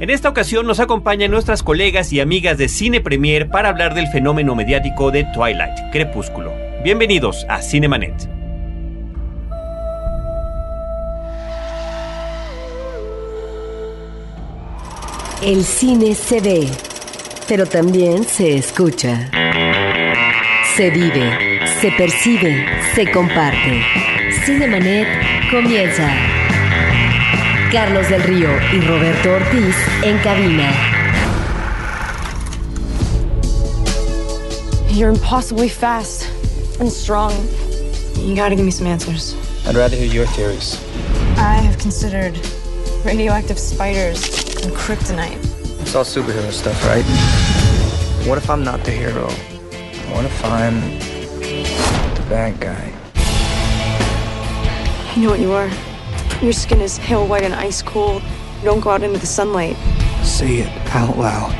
En esta ocasión nos acompañan nuestras colegas y amigas de Cine Premier para hablar del fenómeno mediático de Twilight, Crepúsculo. Bienvenidos a Cinemanet. El cine se ve, pero también se escucha. Se vive, se percibe, se comparte. Cinemanet comienza. Carlos del Río y Roberto Ortiz en cabina. You're impossibly fast and strong. You gotta give me some answers. I'd rather hear your theories. I have considered radioactive spiders and kryptonite. It's all superhero stuff, right? What if I'm not the hero? What if I'm the bad guy? You know what you are? Your skin is pale white and ice cold. You don't go out into the sunlight. Say it out loud.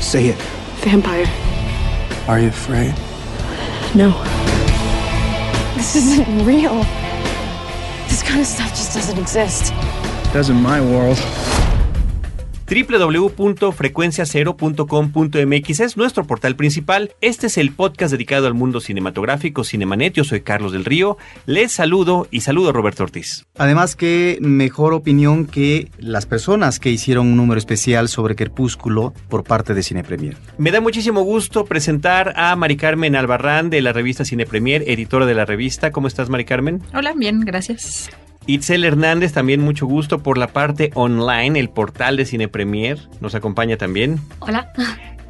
Say it. Vampire. Are you afraid? No. This isn't real. This kind of stuff just doesn't exist. It Does in my world. www.frecuenciacero.com.mx es nuestro portal principal. Este es el podcast dedicado al mundo cinematográfico Cinemanet. Yo soy Carlos del Río. Les saludo y saludo a Roberto Ortiz. Además que mejor opinión que las personas que hicieron un número especial sobre Crepúsculo por parte de Cine Premier. Me da muchísimo gusto presentar a Mari Carmen Albarrán de la revista Cine Premier, editora de la revista. ¿Cómo estás, Mari Carmen? Hola, bien, gracias. Itzel Hernández, también mucho gusto por la parte online, el portal de Cine Premier. Nos acompaña también. Hola.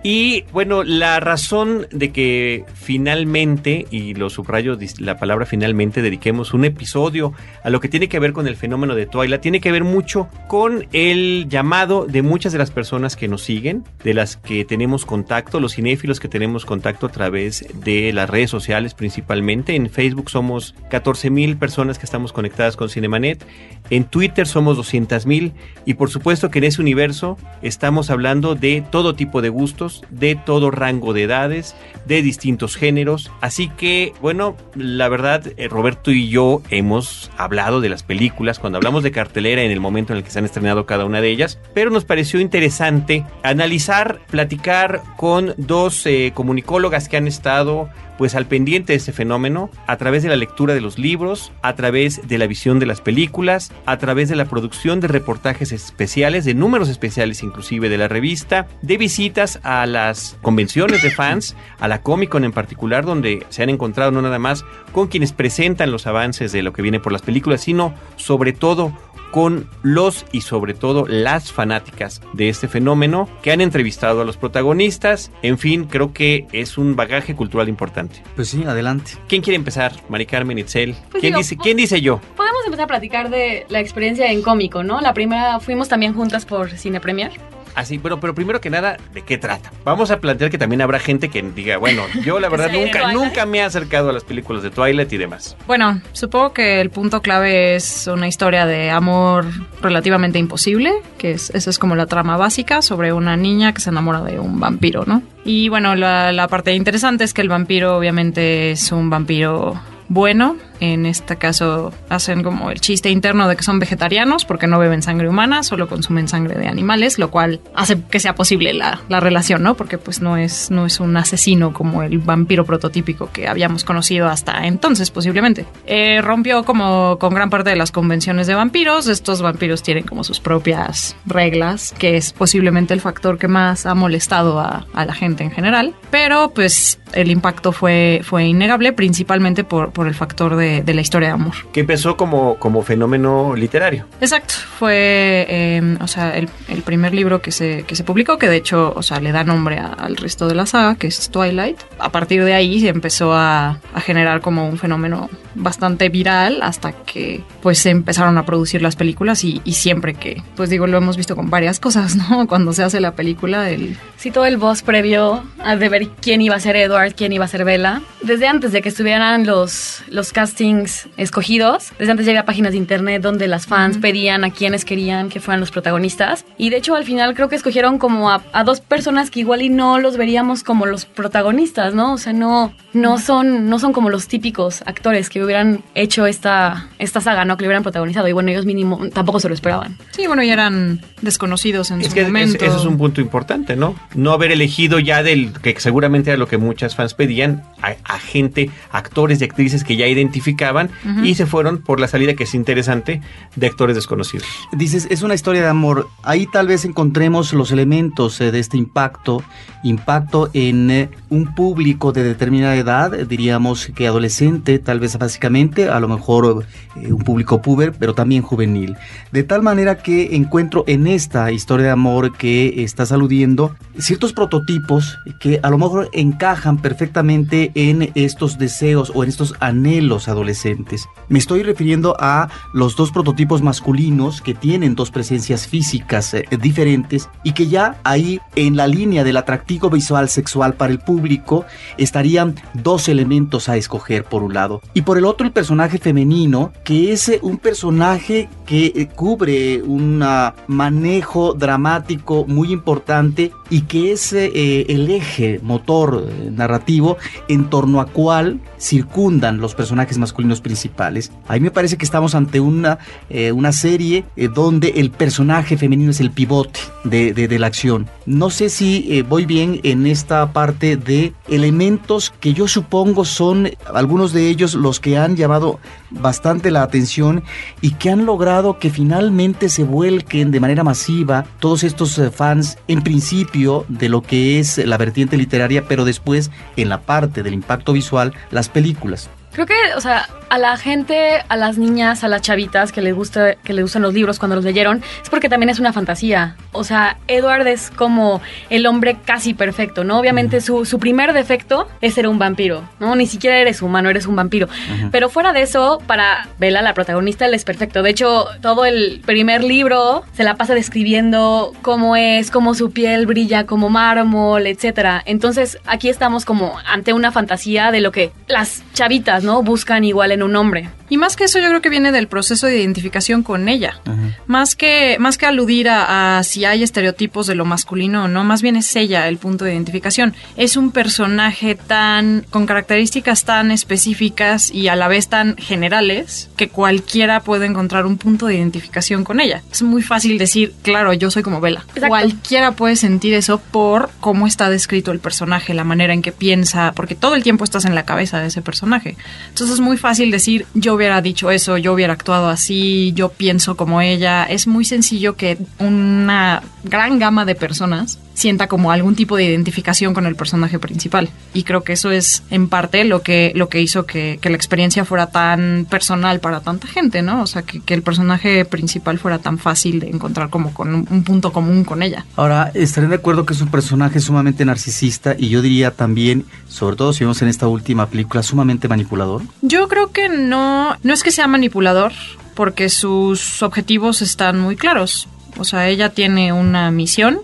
Y bueno, la razón de que finalmente, y lo subrayo la palabra finalmente, dediquemos un episodio a lo que tiene que ver con el fenómeno de Twilight, tiene que ver mucho con el llamado de muchas de las personas que nos siguen, de las que tenemos contacto, los cinéfilos que tenemos contacto a través de las redes sociales principalmente. En Facebook somos 14 mil personas que estamos conectadas con Cinemanet, en Twitter somos 200 mil y por supuesto que en ese universo estamos hablando de todo tipo de gustos de todo rango de edades, de distintos géneros. Así que, bueno, la verdad, eh, Roberto y yo hemos hablado de las películas cuando hablamos de cartelera en el momento en el que se han estrenado cada una de ellas, pero nos pareció interesante analizar, platicar con dos eh, comunicólogas que han estado pues al pendiente de este fenómeno a través de la lectura de los libros, a través de la visión de las películas, a través de la producción de reportajes especiales, de números especiales inclusive de la revista, de visitas a las convenciones de fans, a la Comic Con en particular, donde se han encontrado no nada más con quienes presentan los avances de lo que viene por las películas, sino sobre todo con los y sobre todo las fanáticas de este fenómeno que han entrevistado a los protagonistas. En fin, creo que es un bagaje cultural importante. Pues sí, adelante. ¿Quién quiere empezar? Mari Carmen, Itzel. Pues ¿Quién, digo, dice, ¿Quién dice yo? Podemos empezar a platicar de la experiencia en cómico, ¿no? La primera fuimos también juntas por Cine Premier. Así, bueno, pero primero que nada, ¿de qué trata? Vamos a plantear que también habrá gente que diga, bueno, yo la verdad nunca, nunca me he acercado a las películas de Twilight y demás. Bueno, supongo que el punto clave es una historia de amor relativamente imposible, que es, esa es como la trama básica sobre una niña que se enamora de un vampiro, ¿no? Y bueno, la, la parte interesante es que el vampiro obviamente es un vampiro bueno. En este caso hacen como el chiste interno de que son vegetarianos porque no beben sangre humana, solo consumen sangre de animales, lo cual hace que sea posible la, la relación, ¿no? Porque pues no es, no es un asesino como el vampiro prototípico que habíamos conocido hasta entonces posiblemente. Eh, rompió como con gran parte de las convenciones de vampiros. Estos vampiros tienen como sus propias reglas, que es posiblemente el factor que más ha molestado a, a la gente en general. Pero pues el impacto fue, fue innegable, principalmente por, por el factor de, de la historia de amor. Que empezó como, como fenómeno literario. Exacto, fue, eh, o sea, el, el primer libro que se, que se publicó, que de hecho, o sea, le da nombre a- al resto de la saga, que es Twilight. A partir de ahí se empezó a, a generar como un fenómeno bastante viral hasta que, pues, se empezaron a producir las películas y, y siempre que, pues digo, lo hemos visto con varias cosas, ¿no? Cuando se hace la película, el... Sí, todo el boss previo a de ver quién iba a ser Edward, quién iba a ser Bella. Desde antes de que estuvieran los los, los castings escogidos. Desde antes ya había páginas de internet donde las fans pedían a quienes querían que fueran los protagonistas. Y de hecho al final creo que escogieron como a, a dos personas que igual y no los veríamos como los protagonistas, ¿no? O sea, no, no, son, no son como los típicos actores que hubieran hecho esta, esta saga, ¿no? Que lo hubieran protagonizado. Y bueno, ellos mínimo tampoco se lo esperaban. Sí, bueno, ya eran desconocidos en Es su que es- momento. ese es un punto importante, ¿no? No haber elegido ya del que seguramente era lo que muchas fans pedían, a, a gente, actores y actrices que ya identificaban y se fueron por la salida que es interesante de actores desconocidos. Dices, es una historia de amor. Ahí tal vez encontremos los elementos eh, de este impacto. Impacto en eh, un público de determinada edad, eh, diríamos que adolescente, tal vez básicamente, a lo mejor eh, un público puber, pero también juvenil. De tal manera que encuentro en esta historia de amor que estás aludiendo ciertos prototipos que a lo mejor encajan perfectamente en estos deseos o en estos anhelos adolescentes. Me estoy refiriendo a los dos prototipos masculinos que tienen dos presencias físicas eh, diferentes y que ya ahí en la línea del atractivo visual sexual para el público estarían dos elementos a escoger por un lado y por el otro el personaje femenino que es eh, un personaje que eh, cubre un ah, manejo dramático muy importante y que es el eje motor narrativo en torno a cual circundan los personajes masculinos principales. Ahí me parece que estamos ante una, eh, una serie eh, donde el personaje femenino es el pivote de, de- de la acción. No sé si eh, voy bien en esta parte de elementos que yo supongo son algunos de ellos los que han llamado bastante la atención y que han logrado que finalmente se vuelquen de manera masiva todos estos eh, fans en principio de lo que es la vertiente literaria, pero después en la parte del impacto visual, las películas. Creo que, o sea, a la gente, a las niñas, a las chavitas que les gusta, que les gustan los libros cuando los leyeron, es porque también es una fantasía. O sea, Edward es como el hombre casi perfecto, ¿no? Obviamente su, su primer defecto es ser un vampiro, ¿no? Ni siquiera eres humano, eres un vampiro. Pero fuera de eso, para Bella, la protagonista, él es perfecto. De hecho, todo el primer libro se la pasa describiendo cómo es, cómo su piel brilla como mármol, etcétera. Entonces, aquí estamos como ante una fantasía de lo que las chavitas, ¿no? Buscan igual en un hombre. Y más que eso, yo creo que viene del proceso de identificación con ella. Más que, más que aludir a, a si hay estereotipos de lo masculino o no, más bien es ella el punto de identificación. Es un personaje tan, con características tan específicas y a la vez tan generales que cualquiera puede encontrar un punto de identificación con ella. Es muy fácil decir, claro, yo soy como Bella. Exacto. Cualquiera puede sentir eso por cómo está descrito el personaje, la manera en que piensa, porque todo el tiempo estás en la cabeza de ese personaje. Entonces es muy fácil decir, yo hubiera dicho eso, yo hubiera actuado así, yo pienso como ella. Es muy sencillo que una gran gama de personas sienta como algún tipo de identificación con el personaje principal. Y creo que eso es en parte lo que, lo que hizo que, que la experiencia fuera tan personal para tanta gente, ¿no? O sea, que, que el personaje principal fuera tan fácil de encontrar como con un, un punto común con ella. Ahora, estaré de acuerdo que es un personaje sumamente narcisista y yo diría también, sobre todo si vemos en esta última película, sumamente manipulador. Yo creo que no, no es que sea manipulador, porque sus objetivos están muy claros. O sea, ella tiene una misión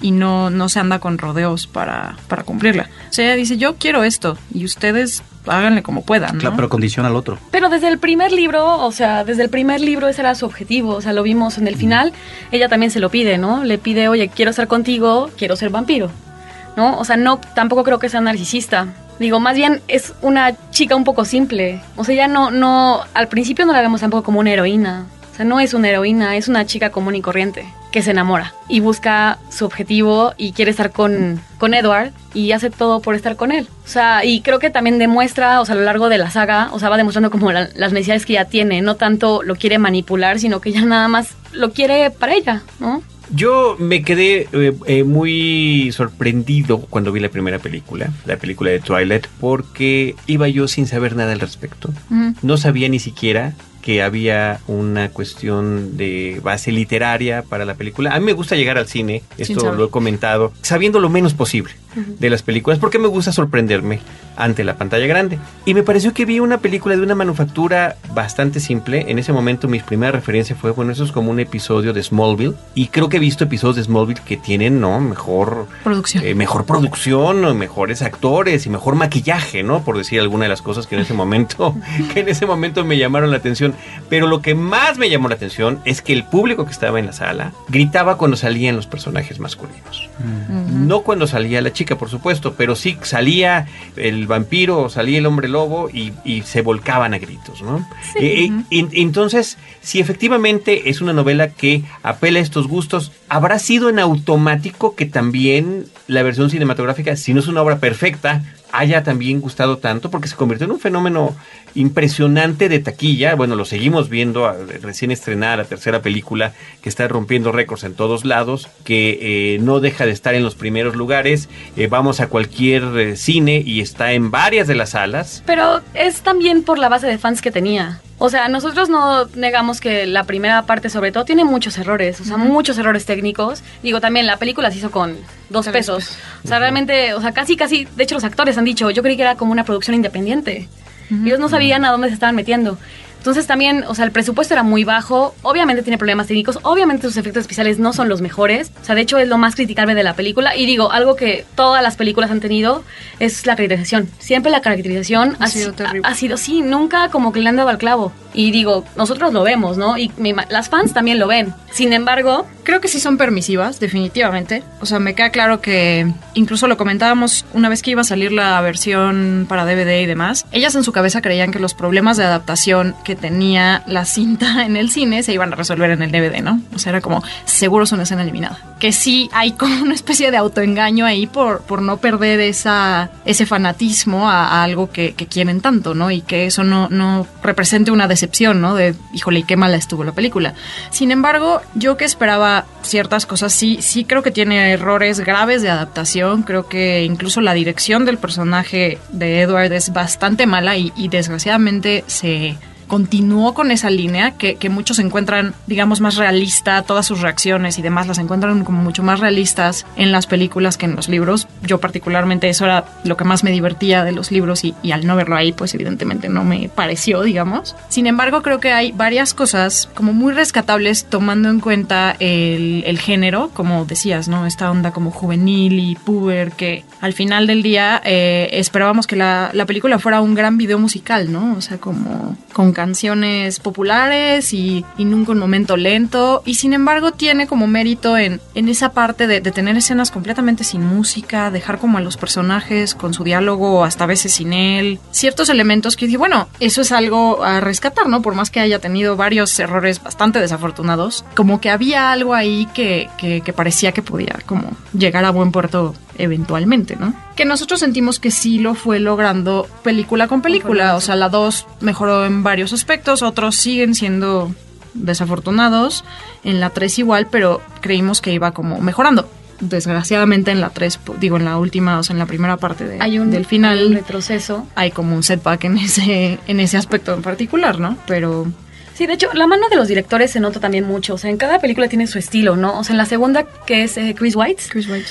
y no, no se anda con rodeos para, para cumplirla. O sea, ella dice, yo quiero esto y ustedes háganle como puedan, ¿no? Claro, pero condiciona al otro. Pero desde el primer libro, o sea, desde el primer libro ese era su objetivo, o sea, lo vimos en el final, ella también se lo pide, ¿no? Le pide, oye, quiero estar contigo, quiero ser vampiro, ¿no? O sea, no, tampoco creo que sea narcisista. Digo, más bien es una chica un poco simple. O sea, ella no, no, al principio no la vemos tampoco como una heroína. O sea, no es una heroína, es una chica común y corriente que se enamora y busca su objetivo y quiere estar con, con Edward y hace todo por estar con él. O sea, y creo que también demuestra, o sea, a lo largo de la saga, o sea, va demostrando como la- las necesidades que ella tiene. No tanto lo quiere manipular, sino que ella nada más lo quiere para ella, ¿no? Yo me quedé eh, eh, muy sorprendido cuando vi la primera película, la película de Twilight, porque iba yo sin saber nada al respecto. No sabía ni siquiera que había una cuestión de base literaria para la película. A mí me gusta llegar al cine, esto lo he comentado, sabiendo lo menos posible de las películas, porque me gusta sorprenderme ante la pantalla grande. Y me pareció que vi una película de una manufactura bastante simple. En ese momento mi primera referencia fue, bueno, eso es como un episodio de Smallville. Y creo que he visto episodios de Smallville que tienen, ¿no? Mejor Producción. eh, mejor producción, o mejores actores y mejor maquillaje, ¿no? Por decir alguna de las cosas que en ese momento, que en ese momento me llamaron la atención. Pero lo que más me llamó la atención es que el público que estaba en la sala gritaba cuando salían los personajes masculinos. No cuando salía la chica, por supuesto, pero sí salía el vampiro salía el hombre lobo y, y se volcaban a gritos, ¿no? Eh, eh, en- entonces, si efectivamente es una novela que apela a estos gustos, habrá sido en automático que también la versión cinematográfica, si no es una obra perfecta, haya también gustado tanto, porque se convirtió en un fenómeno impresionante de taquilla. Bueno, lo seguimos viendo recién estrenada la tercera película que está rompiendo récords en todos lados, que eh, no deja de estar en los primeros lugares. Eh, vamos a cualquier eh, cine y está en varias de las salas. Pero es también por la base de fans que tenía. O sea, nosotros no negamos que la primera parte, sobre todo, tiene muchos errores, o sea, muchos errores técnicos. Digo, también la película se hizo con dos Tres pesos. pesos. O sea, realmente, o sea, casi, casi, de hecho, los actores han dicho, yo creí que era como una producción independiente. Ellos no sabían a dónde se estaban metiendo. Entonces también, o sea, el presupuesto era muy bajo, obviamente tiene problemas técnicos, obviamente sus efectos especiales no son los mejores, o sea, de hecho es lo más criticable de la película y digo, algo que todas las películas han tenido es la caracterización. Siempre la caracterización Ha ha, sido si- terrible. ha sido, sí, nunca como que le han dado al clavo. Y digo, nosotros lo vemos, ¿no? Y ima- las fans también lo ven. Sin embargo, Creo que sí son permisivas, definitivamente. O sea, me queda claro que incluso lo comentábamos una vez que iba a salir la versión para DVD y demás. Ellas en su cabeza creían que los problemas de adaptación que tenía la cinta en el cine se iban a resolver en el DVD, ¿no? O sea, era como, seguro es una escena eliminada. Que sí hay como una especie de autoengaño ahí por, por no perder esa, ese fanatismo a, algo que, que quieren tanto, ¿no? Y que eso no, no represente una decepción, ¿no? De, híjole, qué mala estuvo la película. Sin embargo, yo que esperaba ciertas cosas, sí, sí creo que tiene errores graves de adaptación. Creo que incluso la dirección del personaje de Edward es bastante mala y, y desgraciadamente se continuó con esa línea que, que muchos encuentran, digamos, más realista, todas sus reacciones y demás las encuentran como mucho más realistas en las películas que en los libros. Yo particularmente eso era lo que más me divertía de los libros y, al no verlo ahí, pues evidentemente no me pareció, digamos. Sin embargo, creo que hay varias cosas como muy rescatables tomando en cuenta el, el género, como decías, ¿no? Esta onda como juvenil y puber que al final del día eh, esperábamos que la, la película fuera un gran video musical, ¿no? O sea, como con canciones populares y, nunca un momento lento. Y sin embargo tiene como mérito en, en esa parte de, tener escenas completamente sin música, dejar como a los personajes con su diálogo, hasta veces sin él. Ciertos elementos que dije, bueno, eso es algo a rescatar, ¿no? Por más que haya tenido varios errores bastante desafortunados, como que había algo ahí que, que, que parecía que podía como llegar a buen puerto eventualmente, ¿no? Que nosotros sentimos que sí lo fue logrando película con película, o sea, la 2 mejoró en varios aspectos, otros siguen siendo desafortunados, en la 3 igual, pero creímos que iba como mejorando. Desgraciadamente en la 3, digo, en la última, o sea, en la primera parte de- hay un, del final, hay un retroceso. hay como un setback en ese, en ese aspecto en particular, ¿no? Pero Sí, de hecho, la mano de los directores se nota también mucho. O sea, en cada película tiene su estilo, ¿no? O sea, en la segunda, que es eh, Chris White, Chris White.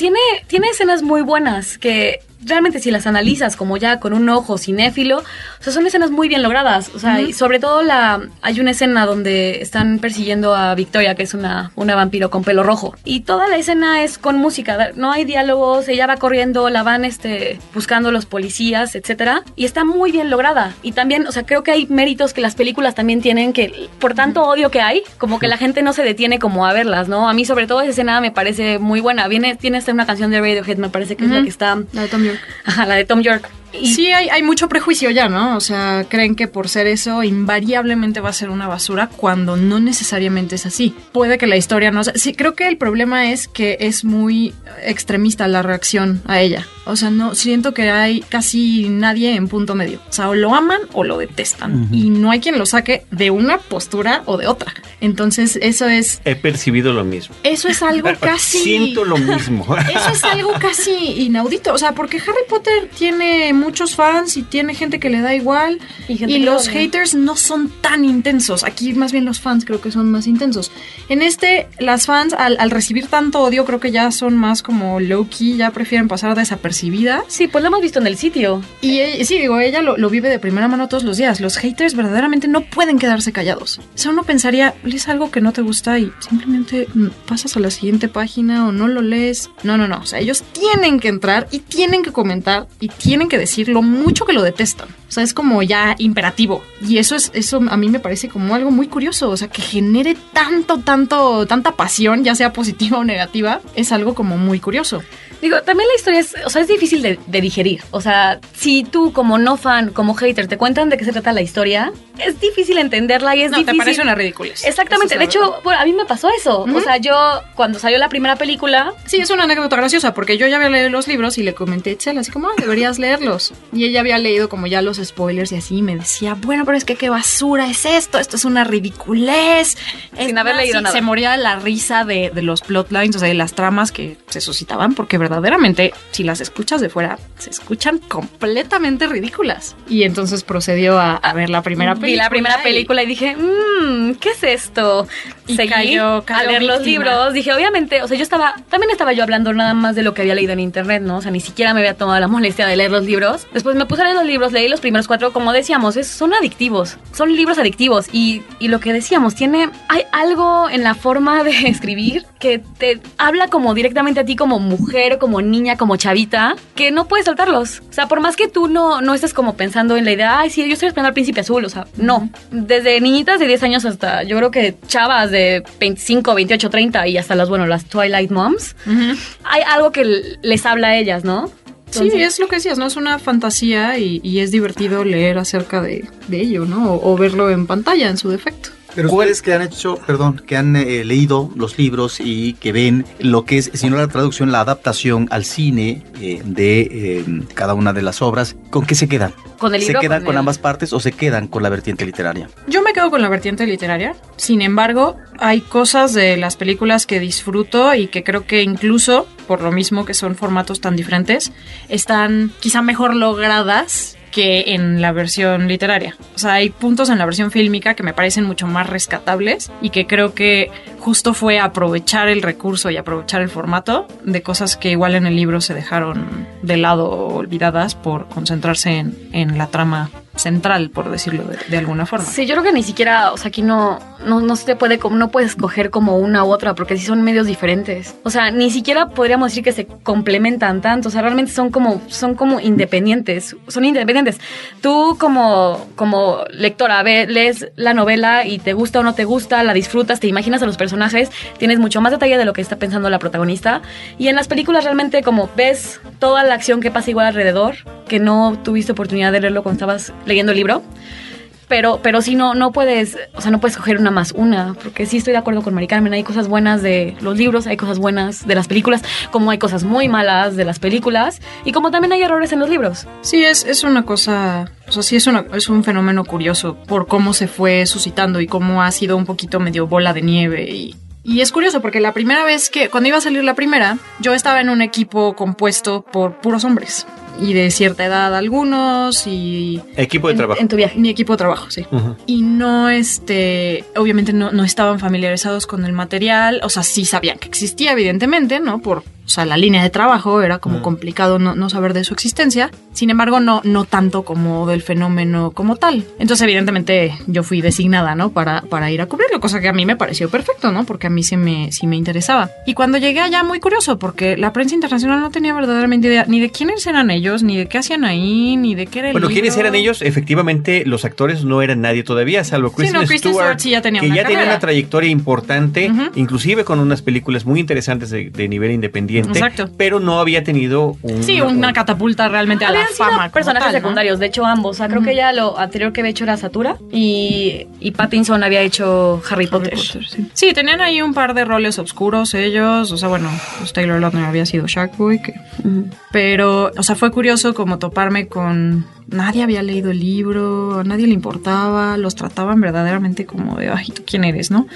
Tiene, tiene escenas muy buenas que realmente si las analizas como ya con un ojo cinéfilo, o sea, son escenas muy bien logradas. O sea, y sobre todo la hay una escena donde están persiguiendo a Victoria, que es una, una vampiro con pelo rojo. Y toda la escena es con música, no hay diálogos, ella va corriendo, la van este, buscando los policías, etcétera. Y está muy bien lograda. Y también, o sea, creo que hay méritos que las películas también tienen que, por tanto odio que hay, como que la gente no se detiene como a verlas, ¿no? A mí sobre todo esa escena me parece muy buena. Viene, tiene hasta una canción de Radiohead, me parece que es la que está... La de Tom York. Ajá, la de Tom York. Y Sí, hay, hay mucho prejuicio ya, ¿no? O sea, creen que por ser eso invariablemente va a ser una basura cuando no necesariamente es así. Puede que la historia no sea... Sí, creo que el problema es que es muy extremista la reacción a ella. O sea, no siento que hay casi nadie en punto medio. O sea, o lo aman o lo detestan. Y no hay quien lo saque de una postura o de otra. Entonces, eso es He percibido lo mismo. eso es algo casi Siento lo mismo. Eso es algo casi inaudito, o sea, porque Harry Potter tiene muchos fans y tiene gente que le da igual Y los odia. haters no son tan intensos. Aquí más bien los fans creo que son más intensos. En este, las fans al, al recibir tanto odio creo que ya son más como low key, ya prefieren pasar desapercibidas. Sí, pues lo hemos visto en el sitio. Y ella- sí, digo, ella lo, lo vive de primera mano todos los días. Los haters verdaderamente no pueden quedarse callados. O sea, uno pensaría, lees algo que no te gusta y simplemente mm, pasas a la siguiente página o no lo lees. No, no, no. O sea, ellos tienen que entrar y tienen que comentar y tienen que decir lo mucho que lo detestan. O sea, es como ya imperativo. Y eso es, eso a mí me parece como algo muy curioso. O sea, que genere tanto, tanto, tanta pasión, ya sea positiva o negativa, es algo como muy curioso. Digo, también la historia es, o sea, es difícil de, de digerir. O sea, si tú como no fan, como hater, te cuentan de qué se trata la historia, es difícil entenderla y es No, difícil. te parece una ridiculez. Exactamente. De hecho, bueno, a mí me pasó eso. O sea, yo cuando salió la primera película, Sí, es una anécdota graciosa porque yo ya había leído los libros y le comenté a Itzel así como, "Ah, deberías leerlos. Y ella había leído como ya los spoilers y así y me decía, bueno, pero es que qué basura es esto, esto es una ridiculez. Es Sin haber leído nada. Se moría la risa de, de los plotlines, o sea, de las tramas que se suscitaban porque verdaderamente, si las escuchas de fuera, se escuchan completamente ridículas. Y entonces procedió a, a ver la primera película. vi la primera y- película y dije, mmm, ¿qué es esto? Y Seguí cayó- cayó a leer los libros. Dije, obviamente, o sea, yo estaba, también estaba yo hablando nada más de lo que había leído en internet, ¿no? O sea, ni siquiera me había tomado la molestia de leer los libros. Después me puse a leer los libros, leí los primeros cuatro, como decíamos, es, son adictivos, son libros adictivos. Y, y lo que decíamos, tiene, hay algo en la forma de escribir que te habla como directamente a ti como mujer, como niña, como chavita, que no puedes soltarlos. O sea, por más que tú no, no estés como pensando en la idea, ay, sí, yo estoy esperando al príncipe azul, o sea, no. Desde niñitas de 10 años hasta, yo creo que chavas de 25, 28, 30 y hasta las, bueno, las Twilight Moms, hay algo que les habla a ellas, ¿no? Sí, es lo que decías, ¿no? Es una fantasía y, y es divertido leer acerca de, de ello, ¿no? O, o verlo en pantalla, en su defecto. Pero ustedes que han hecho, perdón, que han eh, leído los libros y que ven lo que es, si no la traducción, la adaptación al cine eh, de eh, cada una de las obras, ¿con qué se quedan? Con el ¿Se libro, quedan con con el- ambas partes o se quedan con la vertiente literaria? Yo me quedo con la vertiente literaria. Sin embargo, hay cosas de las películas que disfruto y que creo que incluso, por lo mismo que son formatos tan diferentes, están quizá mejor logradas que en la versión literaria. O sea, hay puntos en la versión fílmica que me parecen mucho más rescatables y que creo que justo fue aprovechar el recurso y aprovechar el formato de cosas que igual en el libro se dejaron de lado olvidadas por concentrarse en, en la trama central, por decirlo de, de alguna forma. Sí, yo creo que ni siquiera, o sea, aquí no, no, no se puede, no puedes escoger como una u otra, porque sí son medios diferentes. O sea, ni siquiera podríamos decir que se complementan tanto, o sea, realmente son como, son como independientes, son independientes. Tú como, como lectora, ve, lees la novela y te gusta o no te gusta, la disfrutas, te imaginas a los personajes, tienes mucho más detalle de lo que está pensando la protagonista. Y en las películas realmente como ves toda la acción que pasa igual alrededor, que no tuviste oportunidad de leerlo cuando estabas leyendo el libro. Pero, pero sí, no, no puedes, o sea, no puedes coger una más una, porque sí estoy de acuerdo con Mari Carmen, hay cosas buenas de los libros, hay cosas buenas de las películas, como hay cosas muy malas de las películas, y como también hay errores en los libros. Sí, es, es una cosa, o sea, sí es, una, es un fenómeno curioso por cómo se fue suscitando y cómo ha sido un poquito medio bola de nieve y... Y es curioso porque la primera vez que, cuando iba a salir la primera, yo estaba en un equipo compuesto por puros hombres. Y de cierta edad algunos y... Equipo de En- trabajo. En, tu viaje. Mi equipo de trabajo, sí. Ujú. Y no, este, obviamente no, no estaban familiarizados con el material, o sea, sí sabían que existía, evidentemente, ¿no? Por, o sea, la línea de trabajo era como Mm. complicado no, no saber de su existencia. Sin embargo, no, no tanto como del fenómeno como tal. Entonces, evidentemente, yo fui designada, ¿no? Para, para ir a cubrirlo, cosa que a mí me pareció perfecto, ¿no? Porque a mí sí me, sí me interesaba. Y cuando llegué allá, muy curioso, porque la prensa internacional no tenía verdaderamente idea ni de quiénes eran ellos, ni de qué hacían ahí, ni de qué era el Bueno, ¿quiénes eran ellos? Efectivamente, los actores no eran nadie todavía, salvo Kristen, no, Kristen Stewart, Stewart sí ya tenía que una ya tenía una trayectoria importante, inclusive con unas películas muy interesantes de, de nivel independiente Exacto. pero no había tenido un, Sí, una catapulta realmente a la fama. personajes tal, ¿no? secundarios, de hecho ambos. O sea, creo que ella lo anterior que había hecho era Satura y, y Pattinson había hecho Harry Potter. sí. Sí, tenían ahí un par de roles oscuros ellos. O sea, bueno, pues Taylor Lautner había sido Sharkboy. Que... Pero, o sea, fue curioso como toparme con... Nadie había leído el libro, nadie le importaba, los trataban verdaderamente como de, ay, ¿tú quién eres, no?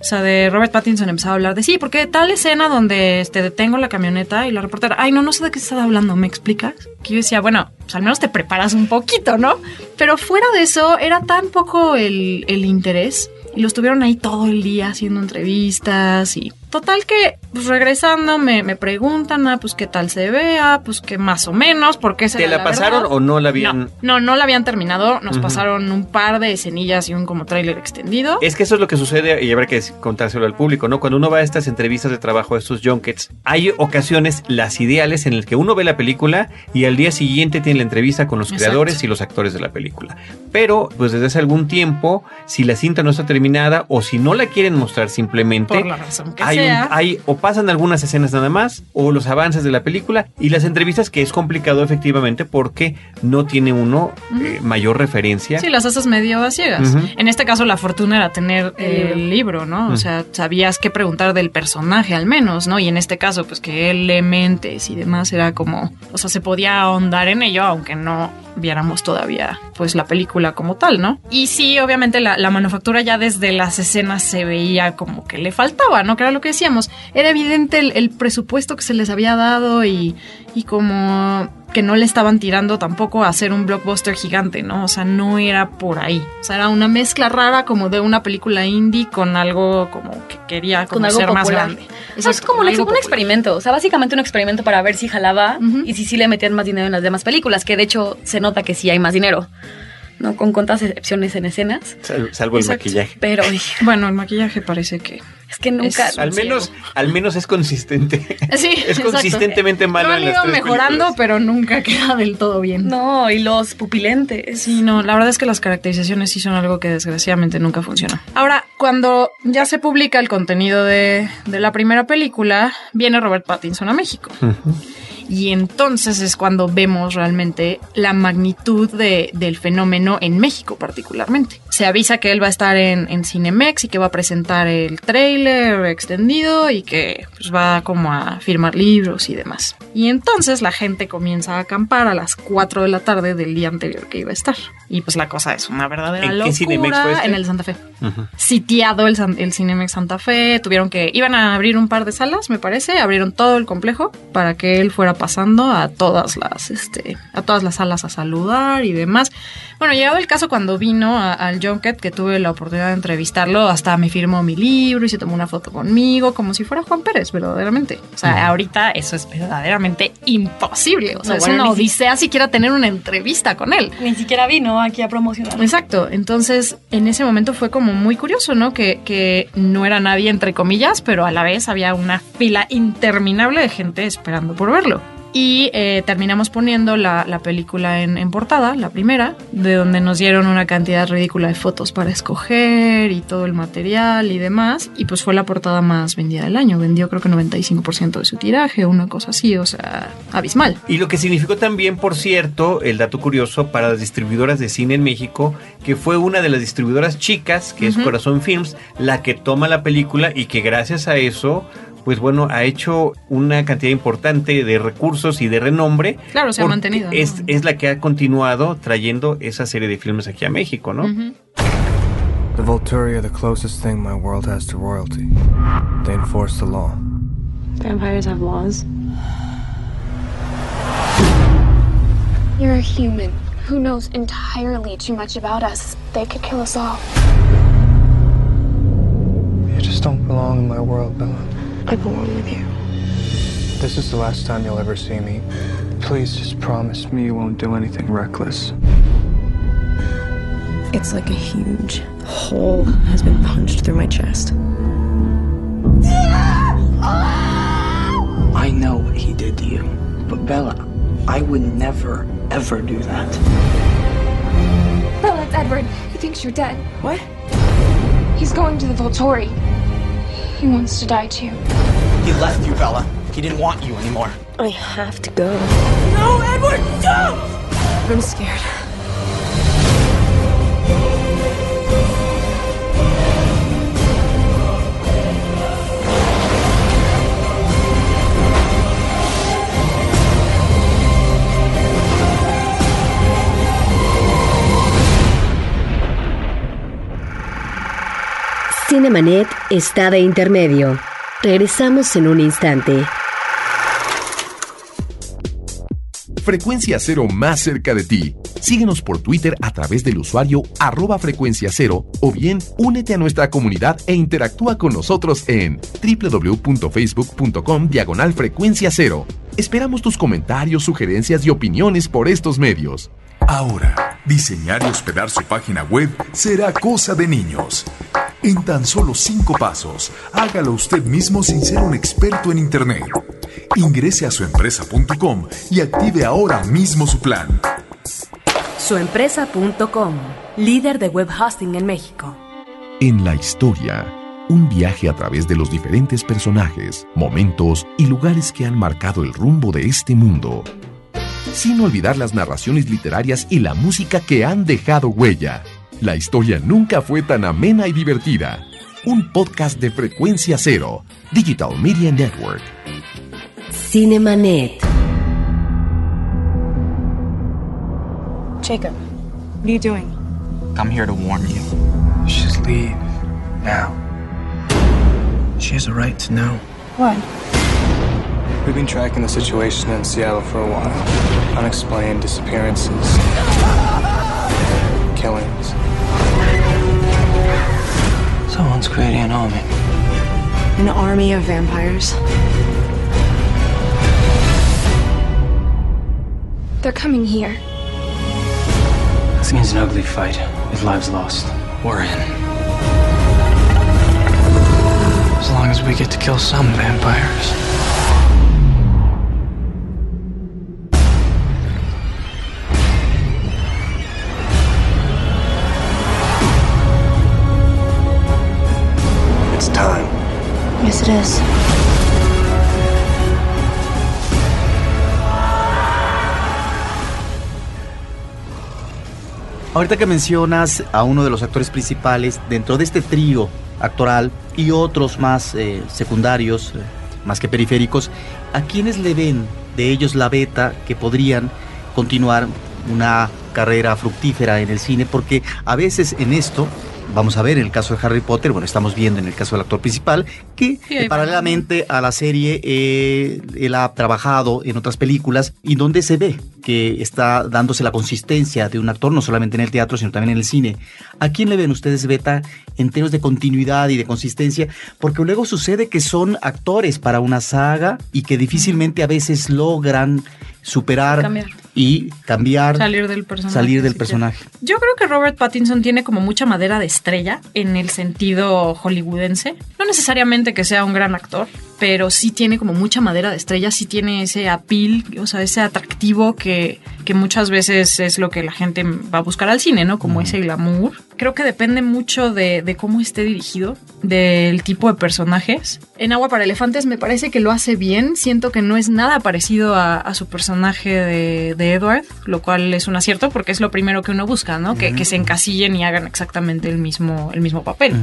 O sea, de Robert Pattinson empezaba a hablar de sí, porque tal escena donde este, detengo la camioneta y la reportera, ay, no, no sé de qué estás hablando, ¿me explicas? Que yo decía, bueno, pues al menos te preparas un poquito, ¿no? Pero fuera de eso, era tan poco el, el interés y los tuvieron ahí todo el día haciendo entrevistas y total que pues regresando me, me preguntan ah pues qué tal se vea pues que más o menos porque ¿Te la, pasaron o no la habían no, no no la habían terminado. Nos pasaron un par de escenillas y un como tráiler extendido. Es que eso es lo que sucede y habrá que contárselo al público, ¿no? Cuando uno va a estas entrevistas de trabajo, a estos junkets, hay ocasiones, las ideales, en las que uno ve la película y al día siguiente tiene la entrevista con los Exacto. creadores y los actores de la película. Pero, pues desde hace algún tiempo, si la cinta no está terminada o si no la quieren mostrar simplemente, por la razón que hay, un- sea. hay- o pasan algunas escenas nada más o los avances de la película y las entrevistas que es complicado efectivamente porque no tiene uno eh, mayor referencia. Sí, las haces medio a ciegas. En este caso, la fortuna era tener El el libro, ¿no? O sea, sabías qué preguntar del personaje al menos, ¿no? Y en este caso, pues que mentes y demás era como, o sea, se podía ahondar en ello, aunque no viéramos todavía, pues, la película como tal, ¿no? Y sí, obviamente la, la manufactura ya desde las escenas se veía como que le faltaba, ¿no? Que era lo que decíamos. Era evidente el, el presupuesto que se les había dado y, y como que no le estaban tirando tampoco a hacer un blockbuster gigante, ¿no? O sea, no era por ahí. O sea, era una mezcla rara como de una película indie con algo como que quería como con algo ser más grande. O sea, es como un, experimento, o sea, básicamente un experimento para ver si jalaba y si sí le metían más dinero en las demás películas, que de hecho se nota que sí hay más dinero, ¿no? Con cuantas excepciones en escenas, Sal- Salvo el maquillaje. pero Bueno, el maquillaje parece que... es que nunca... Es- Al menos, al menos es consistente. Sí, es exacto. consistentemente malo han las ido mejorando, películas. pero nunca queda del todo bien. No, y los pupilentes. Sí, no, la verdad es que las caracterizaciones sí son algo que desgraciadamente nunca funciona. Ahora, cuando ya se publica el contenido de, de la primera película, viene Robert Pattinson a México. Y entonces es cuando vemos realmente la magnitud de- del fenómeno en México particularmente. Se avisa que él va a estar en, en Cinemex y que va a presentar el tráiler extendido y que pues, va como a firmar libros y demás. Y entonces la gente comienza a acampar a las 4 de la tarde del día anterior que iba a estar. Y pues la cosa es una verdadera ¿En qué locura Cinemex fue este? en el Santa Fe Ujú. sitiado el, el Cinemex Santa Fe. Tuvieron que. Iban a abrir un par de salas, me parece. Abrieron todo el complejo para que él fuera pasando a todas las, este, a todas las salas a saludar y demás. Bueno, llegado el caso cuando vino a- al Junket, que tuve la oportunidad de entrevistarlo, hasta me firmó mi libro y se tomó una foto conmigo, como si fuera Juan Pérez, verdaderamente. O sea, ahorita eso es verdaderamente imposible. O sea, No, es bueno, una ni si- odisea siquiera tener una entrevista con él. Ni siquiera vino aquí a promocionar. Exacto, entonces en ese momento fue como muy curioso, ¿no? Que, que no era nadie entre comillas, pero a la vez había una fila interminable de gente esperando por verlo. Y eh, terminamos poniendo la, la película en, en portada, la primera, de donde nos dieron una cantidad ridícula de fotos para escoger y todo el material y demás. Y pues fue la portada más vendida del año. Vendió creo que 95% de su tiraje, una cosa así, o sea, abismal. Y lo que significó también, por cierto, el dato curioso para las distribuidoras de cine en México, que fue una de las distribuidoras chicas, que es. Corazón Films, la que toma la película y que gracias a eso, pues bueno, ha hecho una cantidad importante de recursos y de renombre. Claro, se ha mantenido, ¿no? Es, es la que ha continuado trayendo esa serie de filmes aquí a México, ¿no? Ujú. The Volturi are the closest thing my world has to royalty. They enforce the law. Vampires have laws. You're a human who knows entirely too much about us. They could kill us all. You just don't belong in my world, Bella. I belong with you. This is the last time you'll ever see me. Please just promise me you won't do anything reckless. It's like a huge hole has been punched through my chest. I know what he did to you, but Bella, I would never, ever do that. Bella, it's Edward. He thinks you're dead. What? He's going to the Volturi. He wants to die too. He left you, Bella. He didn't want you anymore. I have to go. No, Edward, don't! I'm scared. Cinemanet está de intermedio. Regresamos en un instante. Frecuencia Cero más cerca de ti. Síguenos por Twitter a través del usuario arroba frecuencia cero o bien únete a nuestra comunidad e interactúa con nosotros en www.facebook.com diagonal frecuencia cero. Esperamos tus comentarios, sugerencias y opiniones por estos medios. Ahora, diseñar y hospedar su página web será cosa de niños. En tan solo cinco pasos, hágalo usted mismo sin ser un experto en Internet. Ingrese a suempresa.com y active ahora mismo su plan. Suempresa.com, líder de web hosting en México. En la historia, un viaje a través de los diferentes personajes, momentos y lugares que han marcado el rumbo de este mundo. Sin olvidar las narraciones literarias y la música que han dejado huella. La historia nunca fue tan amena y divertida. Un podcast de frecuencia cero, Digital Media Network. Cinemanet. Jacob, what are you doing? I'm here to warn you. Just leave. Now. She has a right to know. What? We've been tracking the situation in Seattle for a while. Unexplained disappearances, creating an army. An army of vampires? They're coming here. This means an ugly fight with lives lost. We're in. As long as we get to kill some vampires. Is. Ahorita que mencionas a uno de los actores principales dentro de este trío actoral y otros más eh, secundarios, eh, más que periféricos, ¿a quiénes le ven de ellos la beta que podrían continuar una carrera fructífera en el cine? Porque a veces en esto, vamos a ver en el caso de Harry Potter, bueno, estamos viendo en el caso del actor principal, que Sí, eh, paralelamente a la serie eh, él ha trabajado en otras películas y donde se ve que está dándose la consistencia de un actor, no solamente en el teatro, sino también en el cine. ¿A quién le ven ustedes, Beta, en términos de continuidad y de consistencia? Porque luego sucede que son actores para una saga y que difícilmente a veces logran superar Cambiar. Y cambiar, Salir del personaje. salir del personaje. Yo creo que Robert Pattinson tiene como mucha madera de estrella en el sentido hollywoodense. No necesariamente que sea un gran actor, pero sí tiene como mucha madera de estrella, sí tiene ese appeal, o sea, ese atractivo que, que muchas veces es lo que la gente va a buscar al cine, ¿no? Como ese glamour. Creo que depende mucho de, de cómo esté dirigido, del tipo de personajes. En Agua para Elefantes me parece que lo hace bien, siento que no es nada parecido a, a su personaje de, de Edward, lo cual es un acierto porque es lo primero que uno busca, ¿no? Que, que se encasillen y hagan exactamente el mismo, el mismo papel.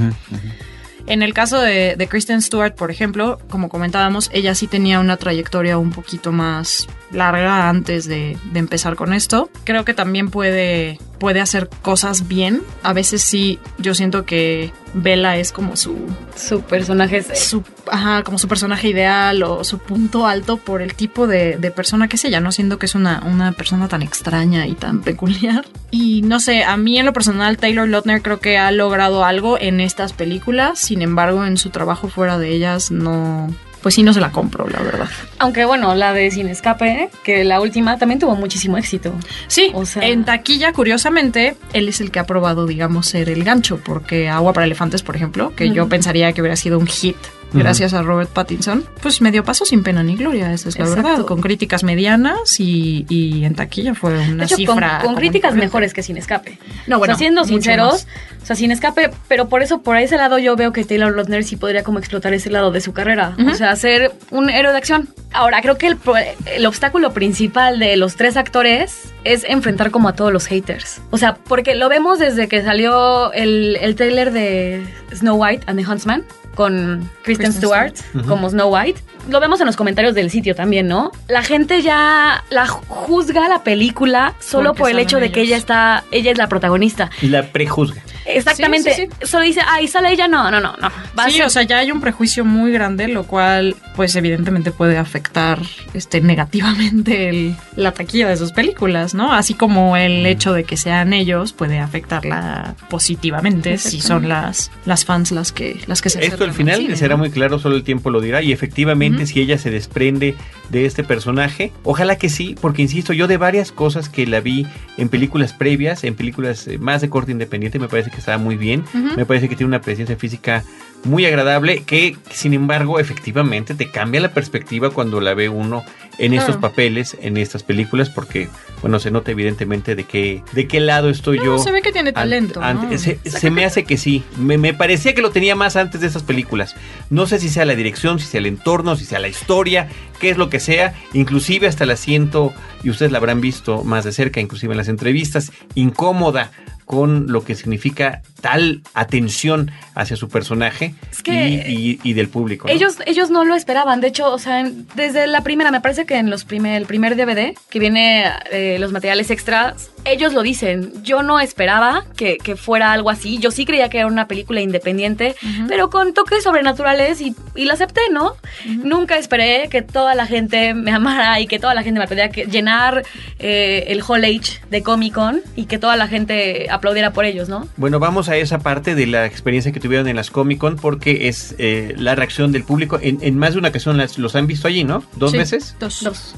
En el caso de, de Kristen Stewart, por ejemplo, como comentábamos, ella sí tenía una trayectoria un poquito más larga antes de, de empezar con esto. Creo que también puede, puede hacer cosas bien. A veces sí, yo siento que Bella es como su, Su personaje es... su, ajá, como su personaje ideal o su punto alto por el tipo de, de persona que es ella, no siendo que es una, una persona tan extraña y tan peculiar. Y no sé, a mí en lo personal Taylor Lautner creo que ha logrado algo en estas películas, sin embargo en su trabajo fuera de ellas no... Pues sí, no se la compro, la verdad. Aunque bueno, la de Sin Escape, que la última también tuvo muchísimo éxito. Sí, O sea- en taquilla, curiosamente, él es el que ha probado, digamos, ser el gancho, porque Agua para Elefantes, por ejemplo, que yo pensaría que hubiera sido un hit gracias a Robert Pattinson, pues me dio paso sin pena ni gloria, esa es la Exacto. verdad, con críticas medianas y, y en taquilla fue una De hecho, con, cifra. con común y críticas mejores que Sin Escape. No, bueno, o sea, siendo sinceros, o sea, Sin Escape, pero por eso, por ese lado yo veo que Taylor Lautner sí podría como explotar ese lado de su carrera. O sea, ser un héroe de acción. Ahora, creo que el, el obstáculo principal de los tres actores es enfrentar como a todos los haters. O sea, porque lo vemos desde que salió el, el trailer de Snow White and the Huntsman con Kristen, Kristen Stewart como Snow White. Lo vemos en los comentarios del sitio también, ¿no? La gente ya la juzga la película solo Porque por el hecho de que ella está, ella es la protagonista. Y la prejuzga. Exactamente. Sí, sí, Solo dice, ay, sale ella, no, no, no, no. Va a Sí, ser- o sea, ya hay un prejuicio muy grande, lo cual, pues evidentemente puede afectar este, negativamente el- la taquilla de sus películas, ¿no? Así como el hecho de que sean ellos puede afectarla positivamente si son las, las fans las que, las que se Esto al final cine, será muy claro, solo el tiempo lo dirá. Y efectivamente, si ella se desprende de este personaje, ojalá que sí, porque insisto, yo de varias cosas que la vi en películas previas, en películas eh, más de corte independiente, me parece que estaba muy bien. Me parece que tiene una presencia física muy agradable, que sin embargo, efectivamente, te cambia la perspectiva cuando la ve uno en estos papeles, en estas películas, porque, bueno, se nota evidentemente de qué, de qué lado estoy No, yo. se ve que tiene talento, ante- ¿no? se, se me hace que sí. Me, me parecía que lo tenía más antes de esas películas. No sé si sea la dirección, si sea el entorno, si sea la historia, qué es lo que sea. Inclusive hasta la siento, y ustedes la habrán visto más de cerca, inclusive en las entrevistas, incómoda con lo que significa tal atención hacia su personaje Es que y, y- y del público. ¿no? Ellos, ellos no lo esperaban. De hecho, o sea, desde la primera, me parece que en los primer, el primer DVD, que viene eh, los materiales extras, ellos lo dicen. Yo no esperaba que, que fuera algo así. Yo sí creía que era una película independiente, pero con toques sobrenaturales y, y la acepté, ¿no? Nunca esperé que toda la gente me amara y que toda la gente me pudiera que- llenar eh, el Hall H de Comic Con y que toda la gente aplaudiera por ellos, ¿no? Bueno, vamos a esa parte de la experiencia que tuvieron en las Comic Con porque es eh, la reacción del público. En, en más de una ocasión las- los han visto allí, ¿no? ¿Dos Sí, veces? Dos. Dos.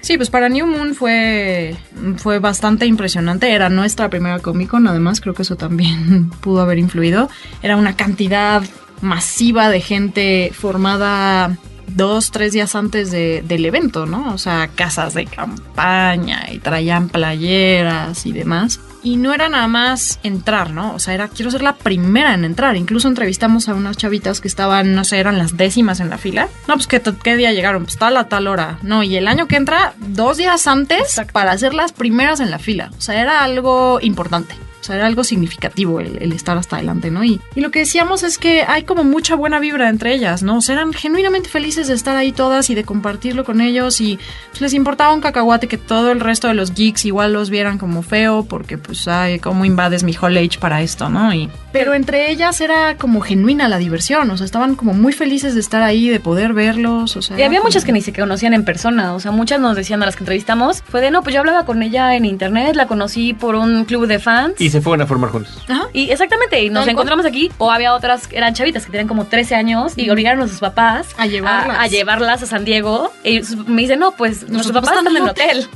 Sí, pues para New Moon fue, fue bastante impresionante. Era nuestra primera Comic Con, además, creo que eso también pudo haber influido. Era una cantidad masiva de gente formada dos, tres días antes de- del evento, ¿no? O sea, casas de campaña y traían playeras y demás. Y no era nada más entrar, ¿no? O sea, era quiero ser la primera en entrar. Incluso entrevistamos a unas chavitas que estaban, no sé, eran las décimas en la fila. No, pues ¿qué, qué día llegaron? Pues tal a tal hora. No, y el año que entra, dos días antes para ser las primeras en la fila. O sea, era algo importante. O sea, era algo significativo el, el estar hasta adelante, ¿no? Y, y lo que decíamos es que hay como mucha buena vibra entre ellas, ¿no? O sea, eran genuinamente felices de estar ahí todas y de compartirlo con ellos y pues, les importaba un cacahuate que todo el resto de los geeks igual los vieran como feo porque pues, ay, ¿cómo invades mi Hall Age para esto, no? Y, pero entre ellas era como genuina la diversión, o sea, estaban como muy felices de estar ahí, de poder verlos, o sea... Y había como- muchas que ni se conocían en persona, o sea, muchas nos decían a las que entrevistamos, fue de, no, pues yo hablaba con ella en internet, la conocí por un club de fans. Y se fueron a formar juntos. Y exactamente, y nos encontramos aquí, o había otras que eran chavitas que tenían como 13 años y obligaron a sus papás A llevarlas. a, a llevarlas a San Diego. Y me dicen, no, pues nuestros papás papás están en el hotel.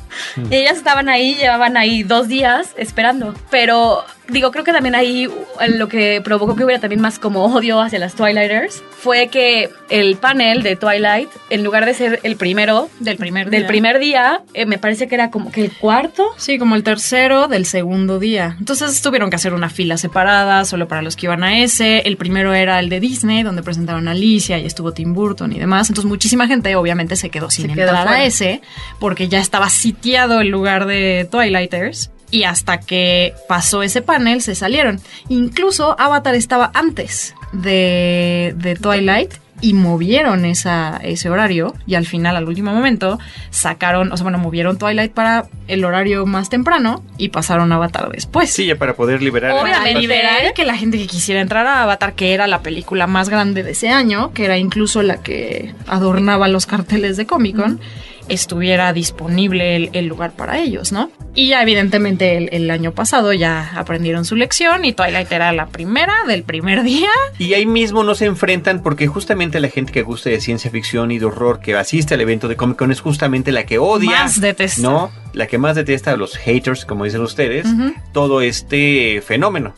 Y ellas estaban ahí, llevaban ahí dos días esperando. Pero digo, creo que también ahí lo que provocó que hubiera también más como odio hacia las Twilighters fue que el panel de Twilight, en lugar de ser el primero Del primer del día. primer día, eh, me parece que era como que el cuarto. Sí, como el tercero del segundo día. Entonces tuvieron que hacer una fila separada solo para los que iban a ese. El primero era el de Disney, donde presentaron a Alicia y estuvo Tim Burton y demás. Entonces muchísima gente obviamente se quedó sin Se quedó entrar a ese porque ya estaba sitiado el lugar de Twilighters. Y hasta que pasó ese panel se salieron. Incluso Avatar estaba antes de, de Twilight y movieron esa, ese horario y al final, al último momento, sacaron, o sea, bueno, movieron Twilight para el horario más temprano y pasaron a Avatar después. Sí, ya para poder liberar. Obviamente. liberar que la gente que quisiera entrar a Avatar, que era la película más grande de ese año, que era incluso la que adornaba los carteles de Comic Con, estuviera disponible el, el lugar para ellos, ¿no? Y ya evidentemente el, el año pasado ya aprendieron su lección y Twilight era la primera del primer día. Y ahí mismo no se enfrentan porque justamente la gente que gusta de ciencia ficción y de horror que asiste al evento de Comic Con es justamente la que odia. Más detesta. ¿No? La que más detesta a los haters, como dicen ustedes, todo este fenómeno.